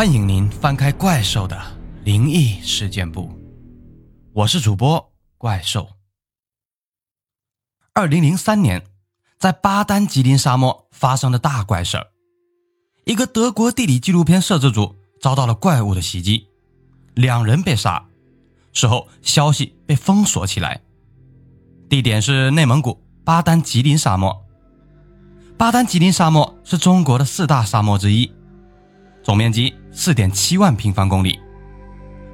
欢迎您翻开怪兽的灵异事件簿，我是主播怪兽。二零零三年，在巴丹吉林沙漠发生了大怪事儿，一个德国地理纪录片摄制组遭到了怪物的袭击，两人被杀，事后消息被封锁起来，地点是内蒙古巴丹吉林沙漠。巴丹吉林沙漠是中国的四大沙漠之一，总面积四点七万平方公里。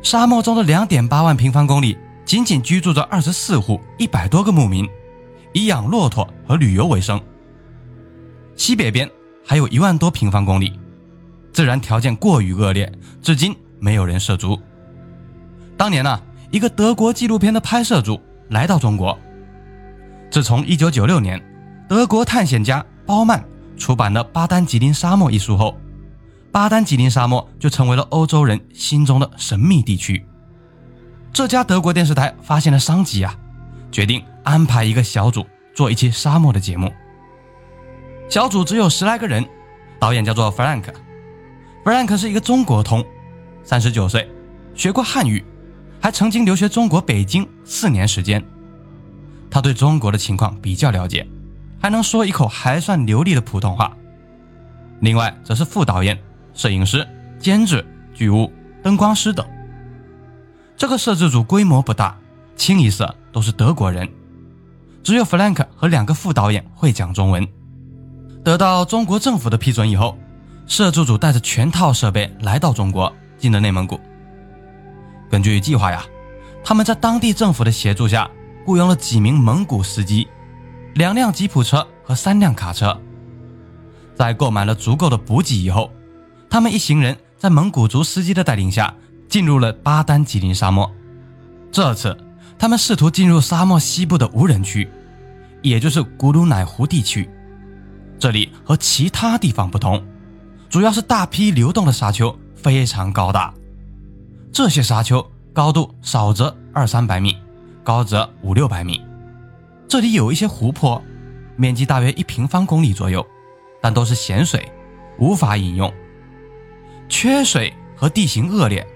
沙漠中的两点八万平方公里，仅仅居住着二十四户一百多个牧民，以养骆驼和旅游为生。西北边还有一万多平方公里，自然条件过于恶劣，至今没有人涉足。当年呢，一个德国纪录片的拍摄组来到中国。自从一九九六年，德国探险家。包曼出版了《巴丹吉林沙漠》一书后，巴丹吉林沙漠就成为了欧洲人心中的神秘地区。这家德国电视台发现了商机啊，决定安排一个小组做一期沙漠的节目。小组只有十来个人，导演叫做 Frank。Frank 是一个中国通，三十九岁，学过汉语，还曾经留学中国北京四年时间。他对中国的情况比较了解。还能说一口还算流利的普通话。另外，则是副导演、摄影师、监制、剧务、灯光师等。这个摄制组规模不大，清一色都是德国人，只有弗兰克和两个副导演会讲中文。得到中国政府的批准以后，摄制组带着全套设备来到中国，进了内蒙古。根据计划呀，他们在当地政府的协助下，雇佣了几名蒙古司机。两辆吉普车和三辆卡车，在购买了足够的补给以后，他们一行人在蒙古族司机的带领下进入了巴丹吉林沙漠。这次，他们试图进入沙漠西部的无人区，也就是古鲁乃湖地区。这里和其他地方不同，主要是大批流动的沙丘非常高大。这些沙丘高度少则二三百米，高则五六百米。这里有一些湖泊，面积大约一平方公里左右，但都是咸水，无法饮用。缺水和地形恶劣，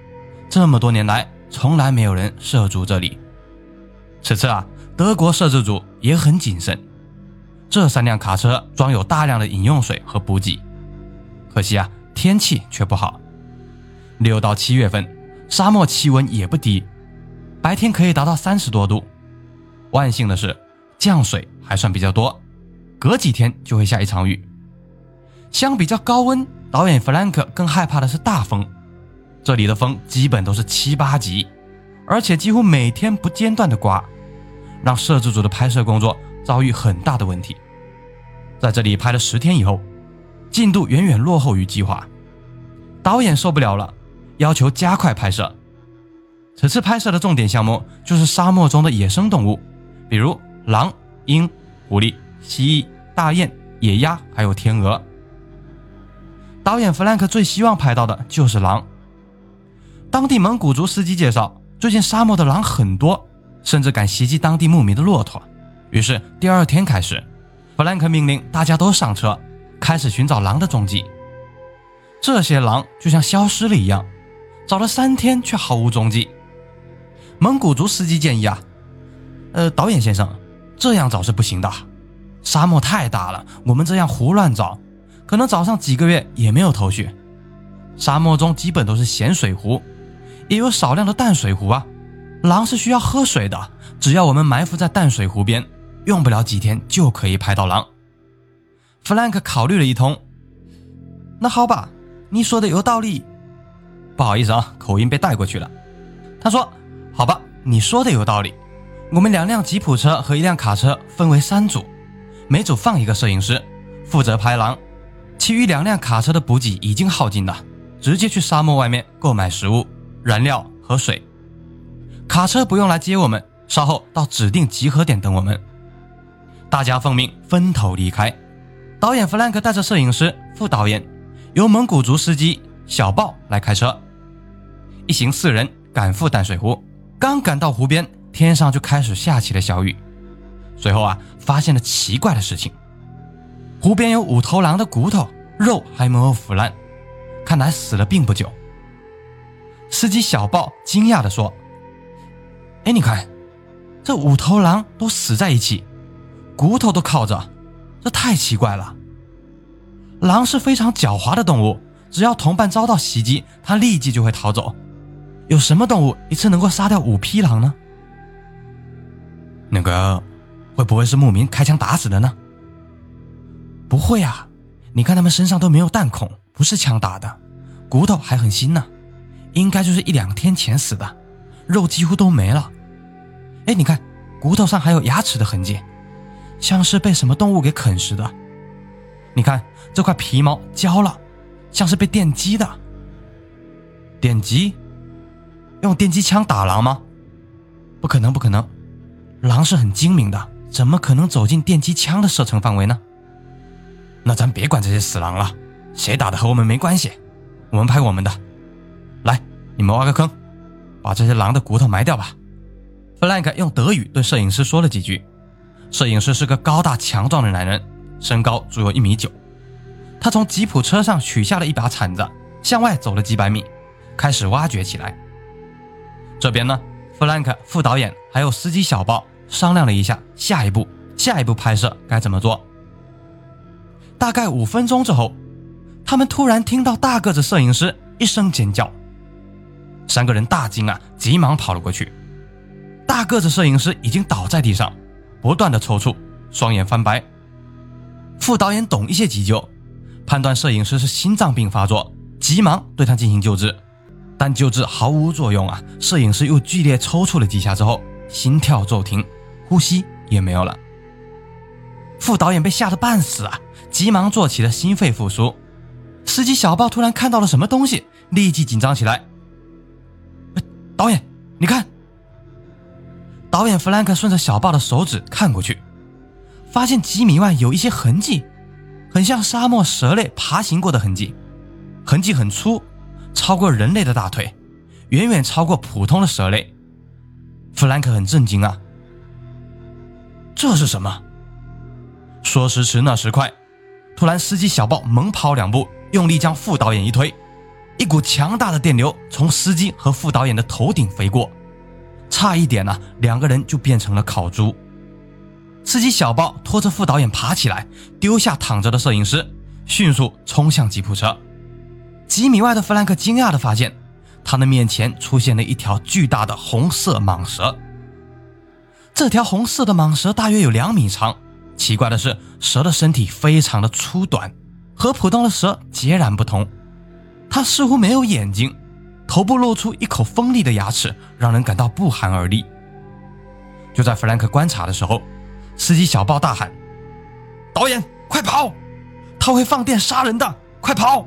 这么多年来从来没有人涉足这里。此次啊，德国摄制组也很谨慎，这三辆卡车装有大量的饮用水和补给。可惜啊，天气却不好。六到七月份，沙漠气温也不低，白天可以达到三十多度。万幸的是。降水还算比较多，隔几天就会下一场雨。相比较高温，导演弗兰克更害怕的是大风。这里的风基本都是七八级，而且几乎每天不间断的刮，让摄制组的拍摄工作遭遇很大的问题。在这里拍了十天以后，进度远远落后于计划，导演受不了了，要求加快拍摄。此次拍摄的重点项目就是沙漠中的野生动物，比如。狼、鹰、狐狸、蜥蜴、大雁、野鸭，还有天鹅。导演弗兰克最希望拍到的就是狼。当地蒙古族司机介绍，最近沙漠的狼很多，甚至敢袭击当地牧民的骆驼。于是第二天开始，弗兰克命令大家都上车，开始寻找狼的踪迹。这些狼就像消失了一样，找了三天却毫无踪迹。蒙古族司机建议啊，呃，导演先生。这样找是不行的，沙漠太大了，我们这样胡乱找，可能找上几个月也没有头绪。沙漠中基本都是咸水湖，也有少量的淡水湖啊。狼是需要喝水的，只要我们埋伏在淡水湖边，用不了几天就可以拍到狼。弗兰克考虑了一通，那好吧，你说的有道理。不好意思啊，口音被带过去了。他说：“好吧，你说的有道理。”我们两辆吉普车和一辆卡车分为三组，每组放一个摄影师，负责拍狼。其余两辆卡车的补给已经耗尽了，直接去沙漠外面购买食物、燃料和水。卡车不用来接我们，稍后到指定集合点等我们。大家奉命分头离开。导演弗兰克带着摄影师、副导演，由蒙古族司机小豹来开车，一行四人赶赴淡水湖。刚赶到湖边。天上就开始下起了小雨，随后啊，发现了奇怪的事情：湖边有五头狼的骨头，肉还没有腐烂，看来死了并不久。司机小豹惊讶地说：“哎，你看，这五头狼都死在一起，骨头都靠着，这太奇怪了。狼是非常狡猾的动物，只要同伴遭到袭击，它立即就会逃走。有什么动物一次能够杀掉五匹狼呢？那个，会不会是牧民开枪打死的呢？不会啊，你看他们身上都没有弹孔，不是枪打的，骨头还很新呢。”应该就是一两天前死的，肉几乎都没了。哎，你看，骨头上还有牙齿的痕迹，像是被什么动物给啃食的。你看这块皮毛焦了，像是被电击的。电击？用电击枪打狼吗？不可能，不可能。狼是很精明的，怎么可能走进电击枪的射程范围呢？那咱别管这些死狼了，谁打的和我们没关系，我们拍我们的。来，你们挖个坑，把这些狼的骨头埋掉吧。弗兰克用德语对摄影师说了几句。摄影师是个高大强壮的男人，身高足有一米九。他从吉普车上取下了一把铲子，向外走了几百米，开始挖掘起来。这边呢，弗兰克副导演还有司机小豹商量了一下，下一步下一步拍摄该怎么做。大概五分钟之后，他们突然听到大个子摄影师一声尖叫。三个人大惊啊，急忙跑了过去。大个子摄影师已经倒在地上，不断的抽搐，双眼翻白。副导演懂一些急救，判断摄影师是心脏病发作，急忙对他进行救治，但救治毫无作用啊！摄影师又剧烈抽搐了几下之后，心跳骤停，呼吸也没有了。副导演被吓得半死啊，急忙做起了心肺复苏。司机小豹突然看到了什么东西，立即紧张起来。导演，你看。导演弗兰克顺着小豹的手指看过去，发现几米外有一些痕迹，很像沙漠蛇类爬行过的痕迹，痕迹很粗，超过人类的大腿，远远超过普通的蛇类。弗兰克很震惊啊！这是什么？说时迟，那时快，突然司机小豹猛跑两步，用力将副导演一推。一股强大的电流从司机和副导演的头顶飞过，差一点呢，两个人就变成了烤猪。司机小豹拖着副导演爬起来，丢下躺着的摄影师，迅速冲向吉普车。几米外的弗兰克惊讶地发现，他的面前出现了一条巨大的红色蟒蛇。这条红色的蟒蛇大约有两米长，奇怪的是，蛇的身体非常的粗短，和普通的蛇截然不同。它似乎没有眼睛，头部露出一口锋利的牙齿，让人感到不寒而栗。就在弗兰克观察的时候，司机小豹大喊：“导演，快跑！他会放电杀人的，快跑！”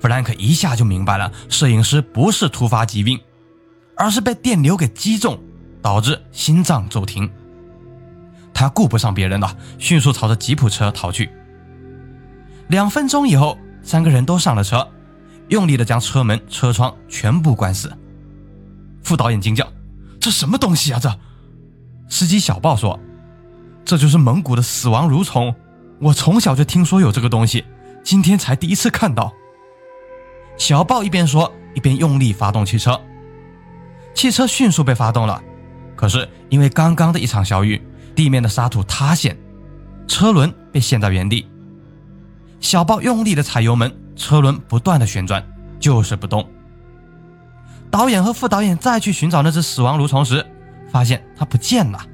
弗兰克一下就明白了，摄影师不是突发疾病，而是被电流给击中，导致心脏骤停。他顾不上别人了，迅速朝着吉普车逃去。两分钟以后，三个人都上了车。用力的将车门、车窗全部关死。副导演惊叫：“这什么东西啊？这！”司机小豹说：“这就是蒙古的死亡蠕虫，我从小就听说有这个东西，今天才第一次看到。”小豹一边说，一边用力发动汽车。汽车迅速被发动了，可是因为刚刚的一场小雨，地面的沙土塌陷，车轮被陷在原地。小豹用力的踩油门。车轮不断的旋转，就是不动。导演和副导演再去寻找那只死亡蠕虫时，发现它不见了。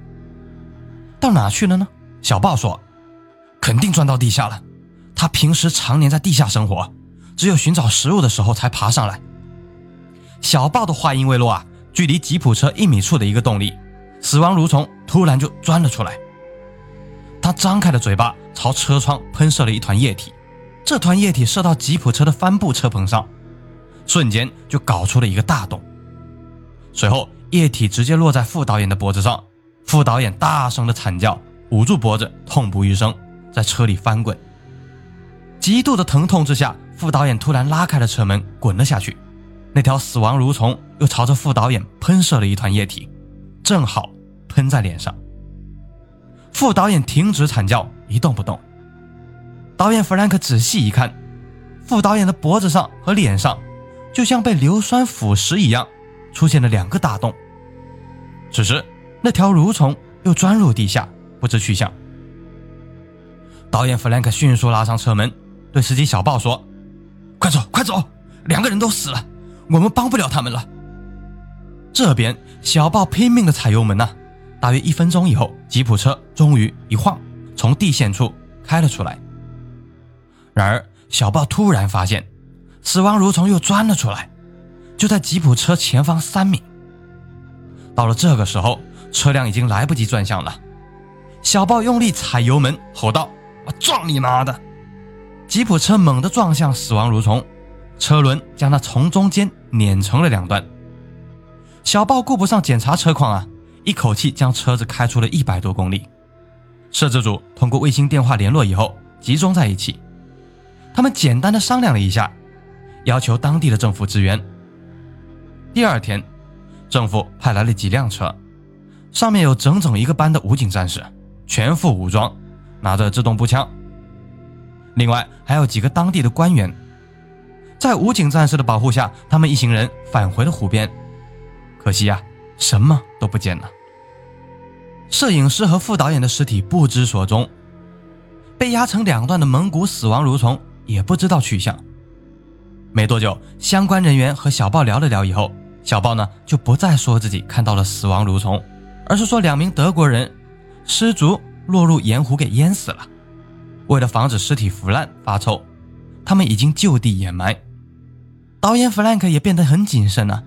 到哪去了呢？小豹说：“肯定钻到地下了。它平时常年在地下生活，只有寻找食物的时候才爬上来。”小豹的话音未落啊，距离吉普车一米处的一个洞里，死亡蠕虫突然就钻了出来。他张开了嘴巴朝车窗喷射了一团液体。这团液体射到吉普车的帆布车棚上，瞬间就搞出了一个大洞。随后，液体直接落在副导演的脖子上，副导演大声的惨叫，捂住脖子，痛不欲生，在车里翻滚。极度的疼痛之下，副导演突然拉开了车门，滚了下去。那条死亡蠕虫又朝着副导演喷射了一团液体，正好喷在脸上。副导演停止惨叫，一动不动。导演弗兰克仔细一看，副导演的脖子上和脸上就像被硫酸腐蚀一样，出现了两个大洞。此时，那条蠕虫又钻入地下，不知去向。导演弗兰克迅速拉上车门，对司机小豹说：“快走，快走！两个人都死了，我们帮不了他们了。”这边小豹拼命的踩油门呢，大约一分钟以后，吉普车终于一晃，从地线处开了出来。然而，小豹突然发现，死亡蠕虫又钻了出来，就在吉普车前方三米。到了这个时候，车辆已经来不及转向了。小豹用力踩油门，吼道。我撞你妈的！吉普车猛地撞向死亡蠕虫，车轮将它从中间碾成了两段。小豹顾不上检查车况啊，一口气将车子开出了一百多公里。摄制组通过卫星电话联络以后，集中在一起。他们简单的商量了一下，要求当地的政府支援。第二天，政府派来了几辆车，上面有整整一个班的武警战士，全副武装。拿着自动步枪，另外还有几个当地的官员，在武警战士的保护下，他们一行人返回了湖边。可惜呀，什么都不见了。摄影师和副导演的尸体不知所踪，被压成两段的蒙古死亡蠕虫也不知道去向。没多久，相关人员和小豹聊了聊以后，小豹呢就不再说自己看到了死亡蠕虫，而是说两名德国人失足。落入盐湖给淹死了。为了防止尸体腐烂发臭，他们已经就地掩埋。导演弗兰克也变得很谨慎了，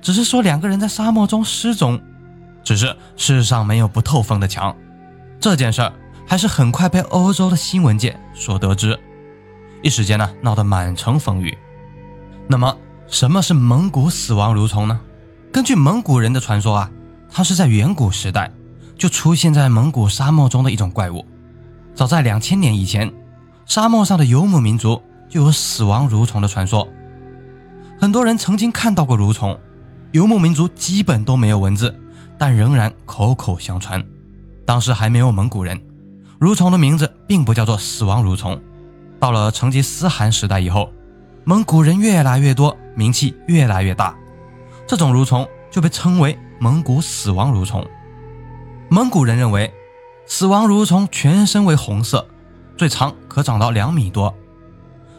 只是说两个人在沙漠中失踪。只是世上没有不透风的墙，这件事儿还是很快被欧洲的新闻界所得知，一时间呢闹得满城风雨。那么什么是蒙古死亡蠕虫呢？根据蒙古人的传说啊，它是在远古时代。就出现在蒙古沙漠中的一种怪物。早在两千年以前，沙漠上的游牧民族就有死亡蠕虫的传说。很多人曾经看到过蠕虫，游牧民族基本都没有文字，但仍然口口相传。当时还没有蒙古人，蠕虫的名字并不叫做死亡蠕虫。到了成吉思汗时代以后，蒙古人越来越多，名气越来越大，这种蠕虫就被称为蒙古死亡蠕虫。蒙古人认为，死亡蠕虫全身为红色，最长可长到两米多。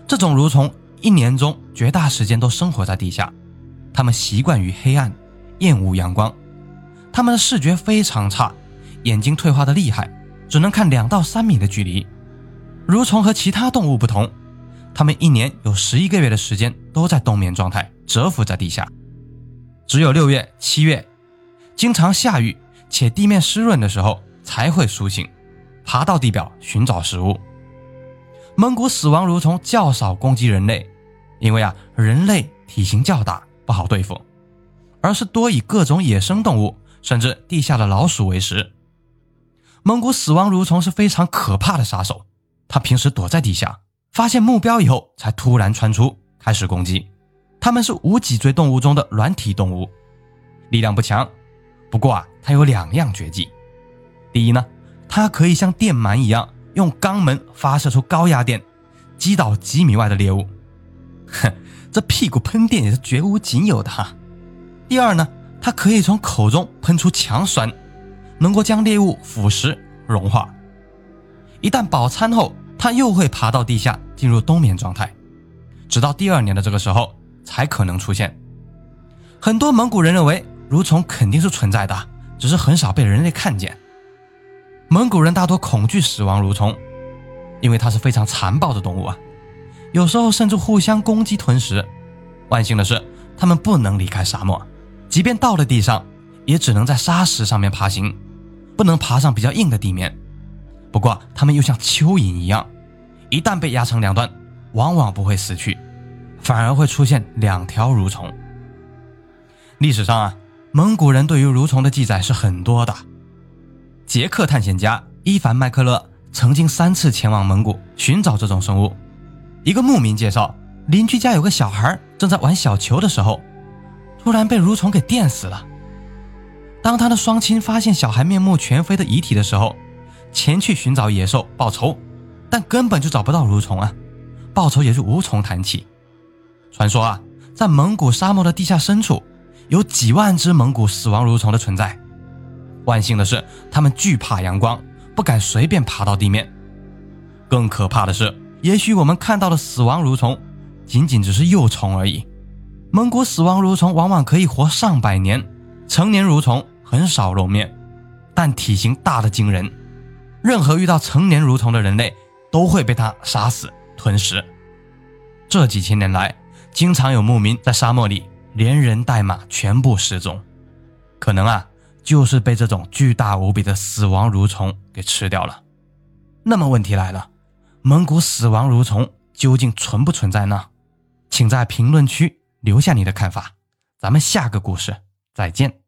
这种蠕虫一年中绝大时间都生活在地下，它们习惯于黑暗，厌恶阳光。它们的视觉非常差，眼睛退化的厉害，只能看两到三米的距离。蠕虫和其他动物不同，它们一年有十一个月的时间都在冬眠状态，蛰伏在地下。只有六月、七月，经常下雨。且地面湿润的时候才会苏醒，爬到地表寻找食物。蒙古死亡蠕虫较少攻击人类，因为啊人类体型较大不好对付，而是多以各种野生动物甚至地下的老鼠为食。蒙古死亡蠕虫是非常可怕的杀手，它平时躲在地下，发现目标以后才突然窜出开始攻击。它们是无脊椎动物中的软体动物，力量不强。不过啊，它有两样绝技。第一呢，它可以像电鳗一样用肛门发射出高压电，击倒几米外的猎物。哼，这屁股喷电也是绝无仅有的哈。第二呢，它可以从口中喷出强酸，能够将猎物腐蚀融化。一旦饱餐后，它又会爬到地下进入冬眠状态，直到第二年的这个时候才可能出现。很多蒙古人认为。蠕虫肯定是存在的，只是很少被人类看见。蒙古人大多恐惧死亡蠕虫，因为它是非常残暴的动物啊，有时候甚至互相攻击吞食。万幸的是，它们不能离开沙漠，即便到了地上，也只能在沙石上面爬行，不能爬上比较硬的地面。不过，它们又像蚯蚓一样，一旦被压成两段，往往不会死去，反而会出现两条蠕虫。历史上啊。蒙古人对于蠕虫的记载是很多的。捷克探险家伊凡麦克勒曾经三次前往蒙古寻找这种生物。一个牧民介绍，邻居家有个小孩正在玩小球的时候，突然被蠕虫给电死了。当他的双亲发现小孩面目全非的遗体的时候，前去寻找野兽报仇，但根本就找不到蠕虫啊，报仇也是无从谈起。传说啊，在蒙古沙漠的地下深处，有几万只蒙古死亡蠕虫的存在。万幸的是，它们惧怕阳光，不敢随便爬到地面。更可怕的是，也许我们看到的死亡蠕虫，仅仅只是幼虫而已。蒙古死亡蠕虫往往可以活上百年，成年蠕虫很少露面，但体型大得惊人。任何遇到成年蠕虫的人类，都会被它杀死吞食。这几千年来，经常有牧民在沙漠里连人带马全部失踪，可能啊。就是被这种巨大无比的死亡蠕虫给吃掉了。那么问题来了，蒙古死亡蠕虫究竟存不存在呢？请在评论区留下你的看法。咱们下个故事再见。